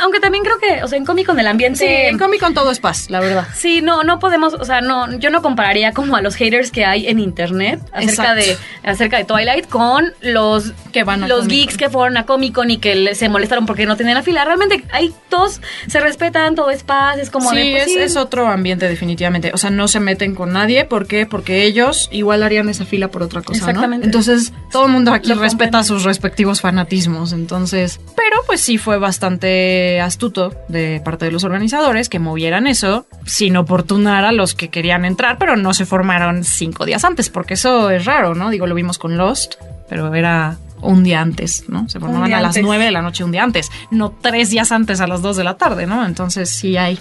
Aunque también creo que, o sea, en Comic Con el ambiente... Sí, en Comic Con todo es paz, la verdad. Sí, no, no podemos, o sea, no, yo no compararía como a los haters que hay en internet acerca Exacto. de acerca de Twilight con los Que van a los Comic-Con. geeks que fueron a Comic Con y que se molestaron porque no tenían la fila. Realmente ahí todos se respetan, todo es paz, es como sí, de pues, es, sí. es otro ambiente definitivamente. O sea, no se meten con nadie. ¿Por qué? Porque ellos igual harían esa fila por otra cosa, ¿no? Exactamente. Entonces, todo el mundo aquí Lo respeta sus respectivos fanatismos. Entonces, pero pues sí fue bastante astuto de parte de los organizadores que movieran eso sin oportunar a los que querían entrar, pero no se formaron cinco días antes, porque eso es raro, ¿no? Digo, lo vimos con Lost, pero era un día antes, ¿no? Se formaban a las antes. nueve de la noche un día antes, no tres días antes a las dos de la tarde, ¿no? Entonces sí hay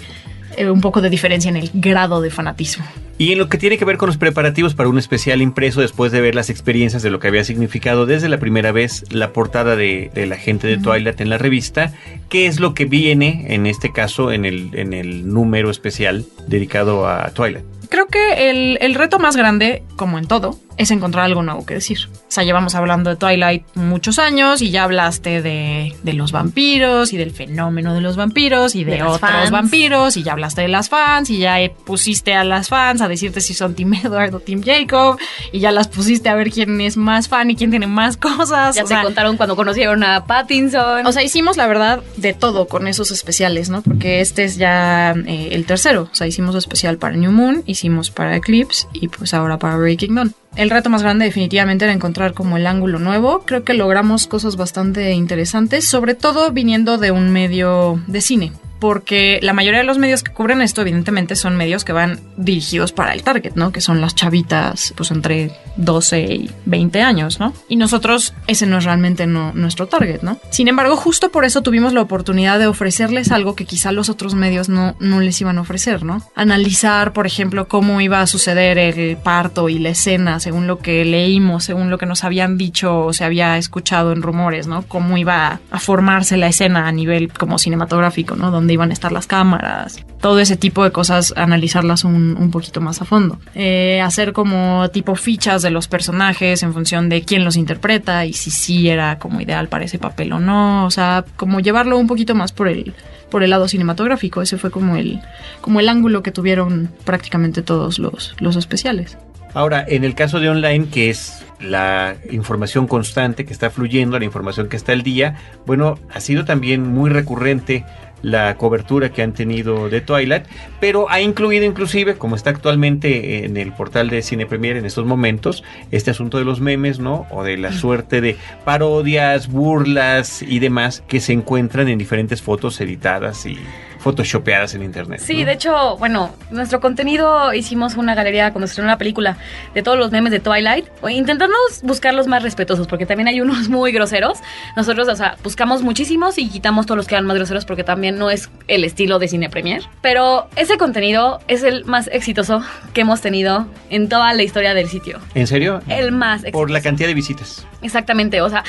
eh, un poco de diferencia en el grado de fanatismo. Y en lo que tiene que ver con los preparativos para un especial impreso después de ver las experiencias de lo que había significado desde la primera vez la portada de, de la gente de Twilight en la revista, ¿qué es lo que viene en este caso en el, en el número especial dedicado a Twilight? Creo que el, el reto más grande, como en todo, es encontrar algo nuevo que decir. O sea, llevamos hablando de Twilight muchos años y ya hablaste de, de los vampiros y del fenómeno de los vampiros y de, De otros fans. vampiros y ya hablaste de las fans y ya eh, pusiste a las fans a decirte si son Team Edward o Team Jacob y ya las pusiste a ver quién es más fan y quién tiene más cosas. Ya o te sea, contaron cuando conocieron a Pattinson. o sea, hicimos la verdad de todo con esos especiales, ¿no? Porque este es ya eh, el tercero. O sea, hicimos especial para New Moon, hicimos para Eclipse y pues ahora para Breaking Dawn. El reto más grande definitivamente era encontrar como el ángulo nuevo. Creo que logramos cosas bastante interesantes, sobre todo viniendo de un medio de cine. Porque la mayoría de los medios que cubren esto, evidentemente, son medios que van dirigidos para el target, ¿no? Que son las chavitas, pues entre 12 y 20 años, ¿no? Y nosotros, ese no es realmente nuestro target, ¿no? Sin embargo, justo por eso tuvimos la oportunidad de ofrecerles algo que quizá los otros medios no, no les iban a ofrecer, ¿no? Analizar, por ejemplo, cómo iba a suceder el parto y la escena, según lo que leímos, según lo que nos habían dicho o se había escuchado en rumores, ¿no? Cómo iba a formarse la escena a nivel como cinematográfico, ¿no? Dónde iban a estar las cámaras, todo ese tipo de cosas, analizarlas un, un poquito más a fondo. Eh, hacer como tipo fichas de los personajes en función de quién los interpreta y si sí era como ideal para ese papel o no, o sea, como llevarlo un poquito más por el por el lado cinematográfico, ese fue como el como el ángulo que tuvieron prácticamente todos los los especiales. Ahora, en el caso de online, que es la información constante que está fluyendo, la información que está al día, bueno, ha sido también muy recurrente la cobertura que han tenido de Twilight, pero ha incluido inclusive, como está actualmente en el portal de Cine Premier en estos momentos, este asunto de los memes, ¿no? O de la suerte de parodias, burlas y demás que se encuentran en diferentes fotos editadas y photoshopeadas en internet. Sí, ¿no? de hecho, bueno, nuestro contenido hicimos una galería cuando se estrenó la película de todos los memes de Twilight, intentando buscar los más respetuosos, porque también hay unos muy groseros. Nosotros, o sea, buscamos muchísimos y quitamos todos los que eran más groseros porque también no es el estilo de Cine Premier. Pero ese contenido es el más exitoso que hemos tenido en toda la historia del sitio. ¿En serio? El más exitoso. Por la cantidad de visitas. Exactamente, o sea,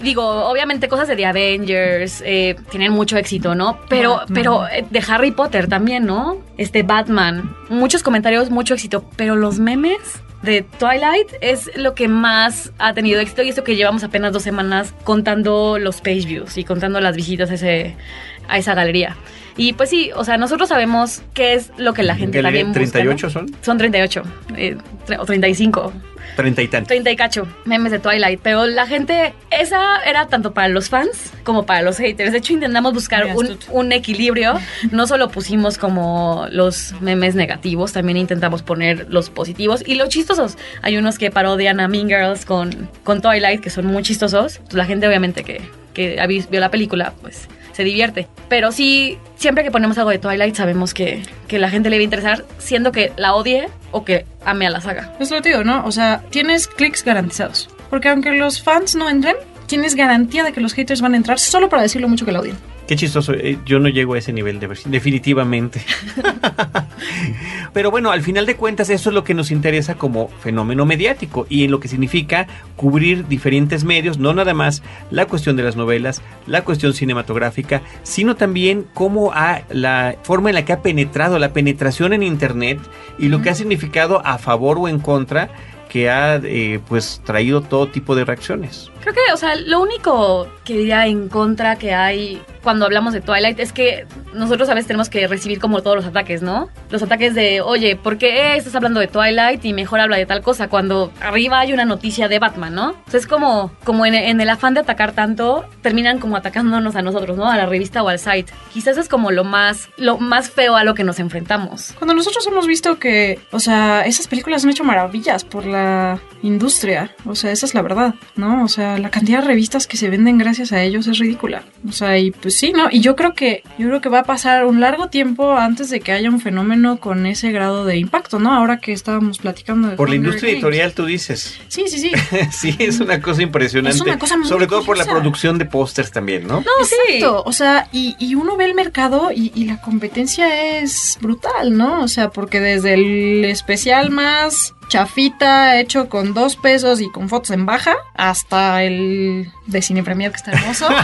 digo, obviamente cosas de The Avengers eh, tienen mucho éxito, ¿no? Pero, pero de Harry Potter también, ¿no? Este Batman, muchos comentarios, mucho éxito, pero los memes de Twilight es lo que más ha tenido éxito y esto que llevamos apenas dos semanas contando los page views y contando las visitas a esa galería. Y pues sí, o sea, nosotros sabemos qué es lo que la gente también busca, ¿no? ¿38 son? Son 38 eh, o 35. Treinta y tantos. 30 y cacho, memes de Twilight. Pero la gente, esa era tanto para los fans como para los haters. De hecho, intentamos buscar un, un equilibrio. No solo pusimos como los memes negativos, también intentamos poner los positivos y los chistosos. Hay unos que parodian a Mean Girls con, con Twilight, que son muy chistosos. La gente, obviamente, que, que vio la película, pues se divierte. Pero sí, siempre que ponemos algo de Twilight, sabemos que, que la gente le va a interesar, siendo que la odie o que ame a la saga. Es lo digo, ¿no? O sea, tienes clics garantizados. Porque aunque los fans no entren, tienes garantía de que los haters van a entrar solo para decir lo mucho que la odian. Qué chistoso, eh, yo no llego a ese nivel de versión, definitivamente. Pero bueno, al final de cuentas eso es lo que nos interesa como fenómeno mediático y en lo que significa cubrir diferentes medios, no nada más la cuestión de las novelas, la cuestión cinematográfica, sino también cómo ha la forma en la que ha penetrado la penetración en internet y lo que ha significado a favor o en contra que ha eh, pues traído todo tipo de reacciones. Creo que, o sea, lo único que diría en contra que hay cuando hablamos de Twilight es que nosotros a veces tenemos que recibir como todos los ataques, ¿no? Los ataques de, oye, ¿por qué estás hablando de Twilight y mejor habla de tal cosa? Cuando arriba hay una noticia de Batman, ¿no? O sea, es como, como en, en el afán de atacar tanto, terminan como atacándonos a nosotros, ¿no? A la revista o al site. Quizás es como lo más, lo más feo a lo que nos enfrentamos. Cuando nosotros hemos visto que, o sea, esas películas han hecho maravillas por la industria, o sea, esa es la verdad, ¿no? O sea, la cantidad de revistas que se venden gracias a ellos es ridícula. O sea, y pues sí, ¿no? Y yo creo que yo creo que va a pasar un largo tiempo antes de que haya un fenómeno con ese grado de impacto, ¿no? Ahora que estábamos platicando de Por la industria Games. editorial tú dices. Sí, sí, sí. sí, es una cosa impresionante. Es una cosa muy Sobre todo por la producción de pósters también, ¿no? No, exacto. O sea, y, y uno ve el mercado y, y la competencia es brutal, ¿no? O sea, porque desde el especial más chafita hecho con dos pesos y con fotos en baja hasta el de Cine Premier que está hermoso.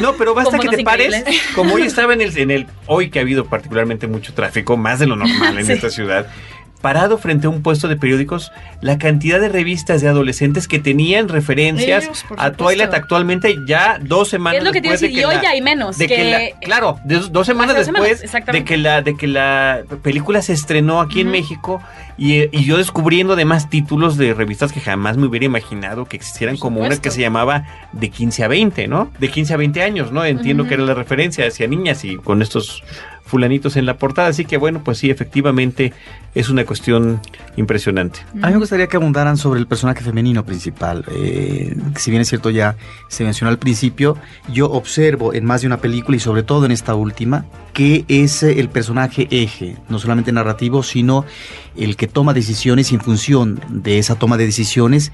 No, pero basta que te pares. Como hoy estaba en el, en el. Hoy que ha habido particularmente mucho tráfico, más de lo normal en Sí. esta ciudad. Parado frente a un puesto de periódicos, la cantidad de revistas de adolescentes que tenían referencias a. Twilight actualmente ya dos semanas Es lo que te iba a después de que la- ya hay menos, de que que- la- claro, de dos, dos semanas dos después semanas, de que la de que la película se estrenó aquí en México y, y yo descubriendo además títulos de revistas que jamás me hubiera imaginado que existieran como una que se llamaba de 15 a 20, ¿no? De 15 a 20 años, ¿no? Entiendo que era la referencia hacia niñas y con estos fulanitos en la portada, así que bueno, pues sí, efectivamente es una cuestión impresionante. A mí me gustaría que abundaran sobre el personaje femenino principal. Eh, si bien es cierto ya se mencionó al principio, yo observo en más de una película y sobre todo en esta última que es eh, el personaje eje, no solamente narrativo, sino el que toma decisiones y en función de esa toma de decisiones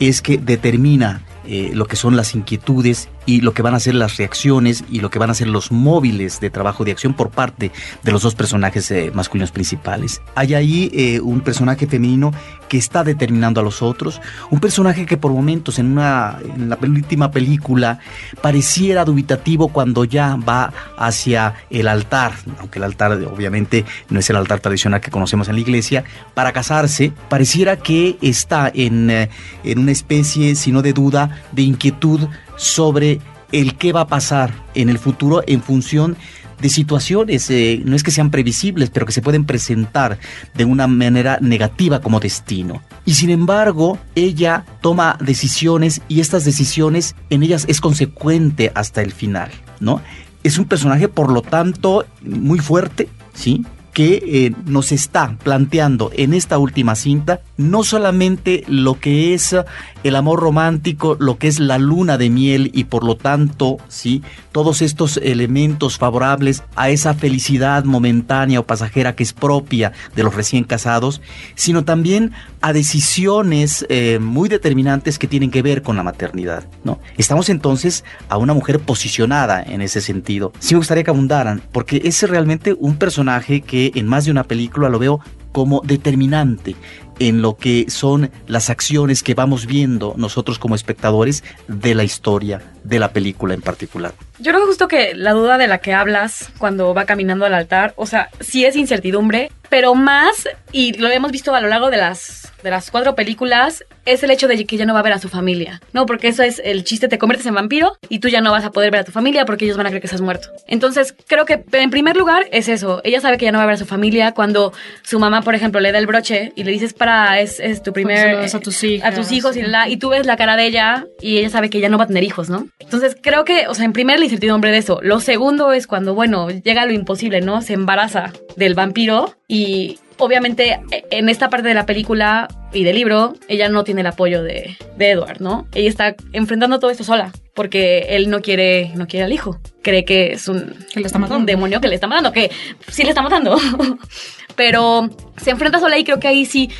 es que determina eh, lo que son las inquietudes y lo que van a ser las reacciones y lo que van a ser los móviles de trabajo de acción por parte de los dos personajes eh, masculinos principales. Hay ahí eh, un personaje femenino que está determinando a los otros, un personaje que por momentos en, una, en la última película pareciera dubitativo cuando ya va hacia el altar, aunque el altar obviamente no es el altar tradicional que conocemos en la iglesia, para casarse, pareciera que está en, eh, en una especie, si no de duda, de inquietud sobre el qué va a pasar en el futuro en función de situaciones, eh, no es que sean previsibles, pero que se pueden presentar de una manera negativa como destino. Y sin embargo, ella toma decisiones y estas decisiones en ellas es consecuente hasta el final, ¿no? Es un personaje, por lo tanto, muy fuerte, ¿sí? Que eh, nos está planteando en esta última cinta no solamente lo que es eh, el amor romántico, lo que es la luna de miel y por lo tanto, sí, todos estos elementos favorables a esa felicidad momentánea o pasajera que es propia de los recién casados, sino también a decisiones eh, muy determinantes que tienen que ver con la maternidad, ¿no? Estamos entonces a una mujer posicionada en ese sentido. Sí me gustaría que abundaran, porque es realmente un personaje que en más de una película lo veo como determinante en lo que son las acciones que vamos viendo nosotros como espectadores de la historia de la película en particular. Yo creo justo que la duda de la que hablas cuando va caminando al altar, o sea, sí es incertidumbre, pero más, y lo hemos visto a lo largo de las, de las cuatro películas, es el hecho de que ya no va a ver a su familia, ¿no? Porque eso es el chiste, te conviertes en vampiro y tú ya no vas a poder ver a tu familia porque ellos van a creer que estás muerto. Entonces, creo que en primer lugar es eso, ella sabe que ya no va a ver a su familia cuando su mamá, por ejemplo, le da el broche y le dices para, es, es tu primer... das a tus hijas, A tus hijos y, la, y tú ves la cara de ella y ella sabe que ya no va a tener hijos, ¿no? Entonces, creo que, o sea, en primer la incertidumbre de eso. Lo segundo es cuando, bueno, llega lo imposible, ¿no? Se embaraza del vampiro y obviamente en esta parte de la película y del libro, ella no tiene el apoyo de, de Edward, ¿no? Ella está enfrentando todo esto sola porque él no quiere, no quiere al hijo. Cree que es un, un demonio que le está matando, que sí le está matando. Pero se enfrenta sola y creo que ahí sí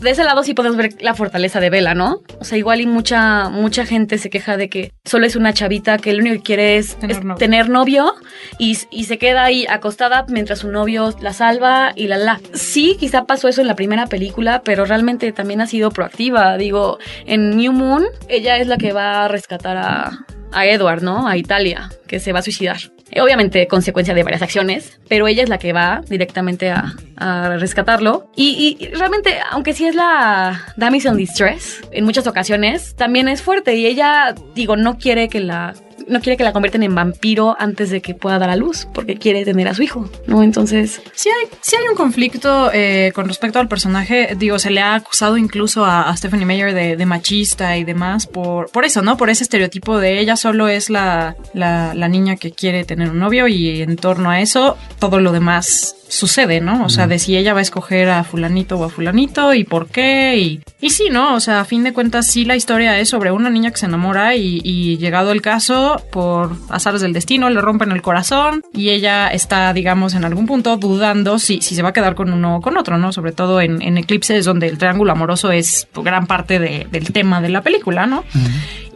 de ese lado sí podemos ver la fortaleza de Bella, ¿no? O sea, igual y mucha, mucha gente se queja de que solo es una chavita que lo único que quiere es Tener es novio. tener novio y, y se queda ahí acostada mientras su novio la salva y la la. Sí, quizá pasó eso en la primera película, pero realmente también ha sido proactiva. Digo, en New Moon, ella es la que va a rescatar a, a Edward, ¿no? A Italia, que se va a suicidar. Eh, Obviamente, consecuencia de varias acciones, pero ella es la que va directamente a, a rescatarlo. Y, realmente, aunque sí es la damsel in distress, en muchas ocasiones también es fuerte. Y ella, digo, no quiere que la no quiere que la convierten en vampiro antes de que pueda dar a luz, porque quiere tener a su hijo, ¿no? Entonces, Sí hay, sí hay un conflicto eh, con respecto al personaje. Digo, se le ha acusado incluso a, Stephanie Meyer de, de machista y demás por, por eso, ¿no? Por ese estereotipo de ella solo es la, la, la niña que quiere tener un novio y en torno a eso todo lo demás sucede, ¿no? O sea, de si ella va a escoger a fulanito o a fulanito y por qué y, y sí, ¿no? O sea, a fin de cuentas sí la historia es sobre una niña que se enamora y, y llegado el caso, por azares del destino, le rompen el corazón y ella está, digamos, en algún punto dudando si, si se va a quedar con uno o con otro, ¿no? Sobre todo en, en Eclipse es donde el triángulo amoroso es gran parte de- del tema de la película, ¿no?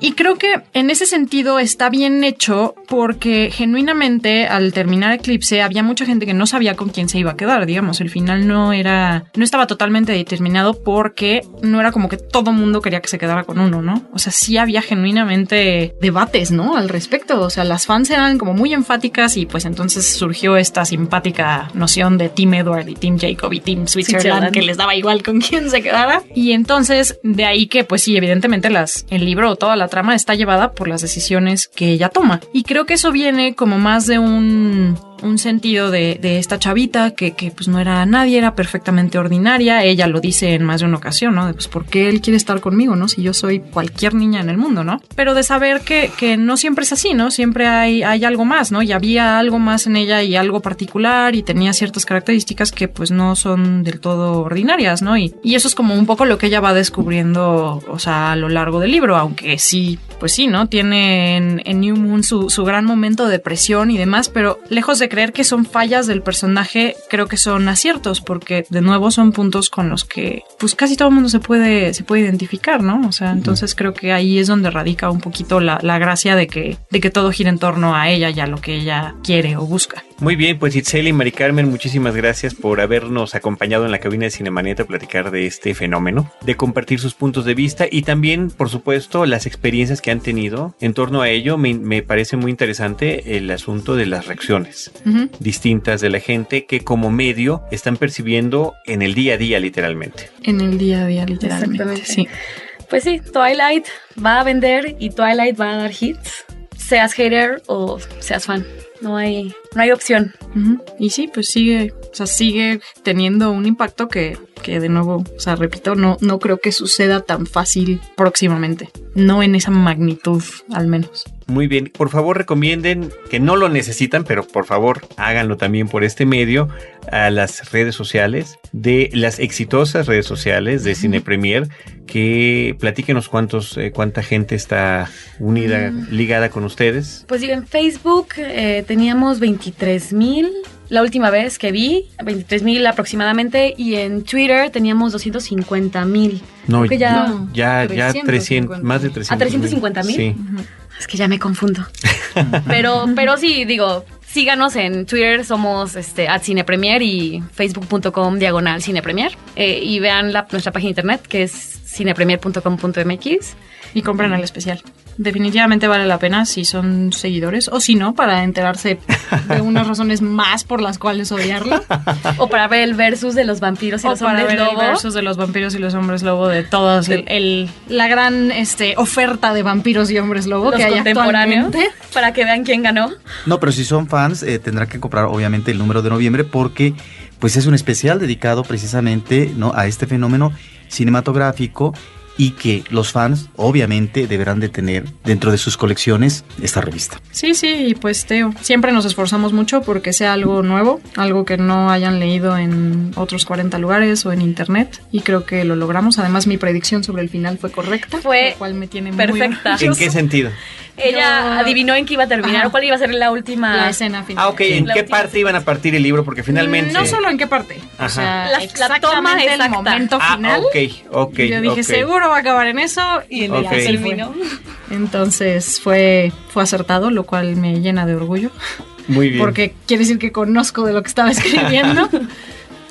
Y creo que en ese sentido está bien hecho porque genuinamente al terminar Eclipse había mucha gente que no sabía con quién se iba a quedar, digamos, el final no era, no estaba totalmente determinado porque no era como que todo mundo quería que se quedara con uno, ¿no? O sea, sí había genuinamente debates, ¿no? Al respecto, o sea, las fans eran como muy enfáticas y pues entonces surgió esta simpática noción de Team Edward y Team Jacob y Team Switzerland, que les daba igual con quién se quedara. Y entonces, de ahí que, pues sí, evidentemente las, el libro o toda la trama está llevada por las decisiones que ella toma. Y creo que eso viene como más de un, un sentido de, de esta chavita que, que pues no era nadie, era perfectamente ordinaria. Ella lo dice en más de una ocasión, ¿no? De pues, ¿por qué él quiere estar conmigo, no? Si yo soy cualquier niña en el mundo, ¿no? Pero de saber que, que no siempre es así, ¿no? Siempre hay, hay algo más, ¿no? Y había algo más en ella y algo particular y tenía ciertas características que pues no son del todo ordinarias, ¿no? Y, y eso es como un poco lo que ella va descubriendo, o sea, a lo largo del libro, aunque sí, pues sí, ¿no? Tiene en, New Moon su, su gran momento de depresión y demás, pero lejos de creer que son fallas del personaje, creo que son aciertos, porque de nuevo son puntos con los que pues casi todo el mundo se puede, se puede identificar, ¿no? O sea, entonces creo que ahí es donde radica un poquito la, la gracia de que, de que todo gira en torno a ella y a lo que ella quiere o busca. Muy bien, pues Itzel y Mari Carmen, muchísimas gracias por habernos acompañado en la cabina de Cinemaneta a platicar de este fenómeno, de compartir sus puntos de vista y también, por supuesto, las experiencias que han tenido en torno a ello. Me, me parece muy interesante el asunto de las reacciones distintas de la gente que como medio están percibiendo en el día a día literalmente. En el día a día, literalmente. Exactamente. Sí. pues sí, Twilight va a vender y Twilight va a dar hits. Seas hater o seas fan. No hay, no hay opción. Y sí, pues sigue, o sea, sigue teniendo un impacto que, que de nuevo, o sea, repito, no, no creo que suceda tan fácil próximamente. No en esa magnitud, al menos. Muy bien, por favor recomienden que no lo necesitan, pero por favor háganlo también por este medio a las redes sociales de las exitosas redes sociales de Cine Premier, que platíquenos cuántos, eh, cuánta gente está unida, ligada con ustedes. Pues digo, en Facebook eh, teníamos 23 mil. La última vez que vi, 23 mil aproximadamente, y en Twitter teníamos 250 mil. No, Creo que ya, no. ya, ya 300, 350. más de 300. ¿A 350,000? Sí. Es que ya me confundo. pero, pero sí, digo, síganos en Twitter, somos este, at cinepremier y facebook.com diagonal cinepremier. Eh, y vean la- nuestra página de internet que es cinepremier.com.mx. Y compren el especial. Definitivamente vale la pena si son seguidores o si no, para enterarse de unas razones más por las cuales odiarla. O para ver el versus de los vampiros y o los para hombres ver el lobo. versus de los vampiros y los hombres lobo de todos el, el- la gran este oferta de vampiros y hombres lobo los que hay actualmente. para que vean quién ganó. No, pero si son fans, eh, tendrán que comprar obviamente el número de noviembre porque pues es un especial dedicado precisamente ¿no? a este fenómeno cinematográfico y que los fans obviamente deberán de tener dentro de sus colecciones esta revista. Sí, sí, y pues Teo, siempre nos esforzamos mucho porque sea algo nuevo, algo que no hayan leído en otros 40 lugares o en internet y creo que lo logramos. Además mi predicción sobre el final fue correcta, Fue lo cual me tiene perfecta. muy ¿En qué sentido? Ella adivinó en qué iba a terminar Ajá. o cuál iba a ser la última. La escena final. Ah, ok. ¿En La qué última parte iban a partir el libro? Porque finalmente... No solo en qué parte, Ajá. o sea, La- la exactamente toma el exacta. momento Ah, final. ok, ok. Yo dije, ok. seguro va a acabar en eso y en Ok. así fue. Entonces fue, fue acertado, lo cual me llena de orgullo. Muy bien. Porque quiere decir que conozco de lo que estaba escribiendo.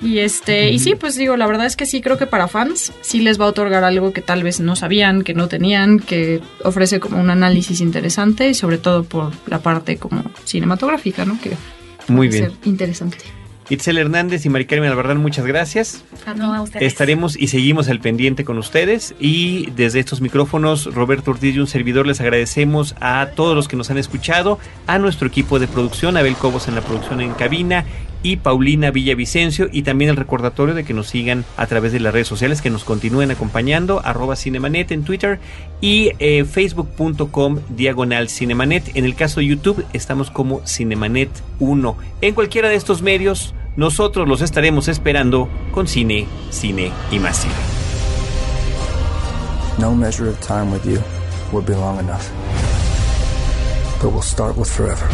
Y este, y sí, pues digo, la verdad es que sí creo que para fans sí les va a otorgar algo que tal vez no sabían, que no tenían, que ofrece como un análisis interesante y sobre todo por la parte como cinematográfica, ¿no? Que Muy puede bien. ser interesante. Itzel Hernández y Mari Carmen Albarrán, muchas gracias. No, a ustedes. Estaremos y seguimos al pendiente con ustedes y desde estos micrófonos, Roberto Ortiz y un servidor, les agradecemos a todos los que nos han escuchado, a nuestro equipo de producción, Abel Cobos en la producción en cabina y Paulina Villavicencio y también el recordatorio de que nos sigan a través de las redes sociales, que nos continúen acompañando, arroba Cinemanet en Twitter y eh, facebook.com diagonal Cinemanet. En el caso de YouTube estamos como Cinemanet 1. En cualquiera de estos medios, nosotros los estaremos esperando con cine, cine y más cine. No measure of time with you would be long enough. But we'll start with forever.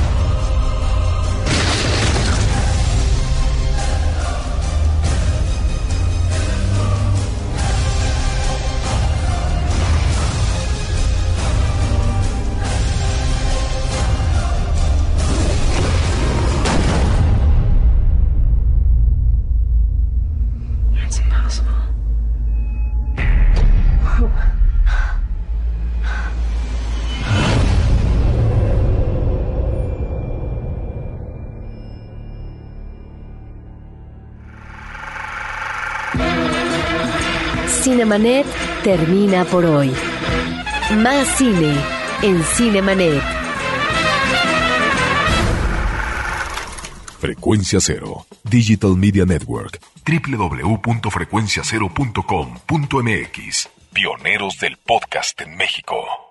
Cinemanet termina por hoy. Más cine en Cinemanet. Frecuencia Cero, Digital Media Network, www.frecuenciacero.com.mx. Pioneros del podcast en México.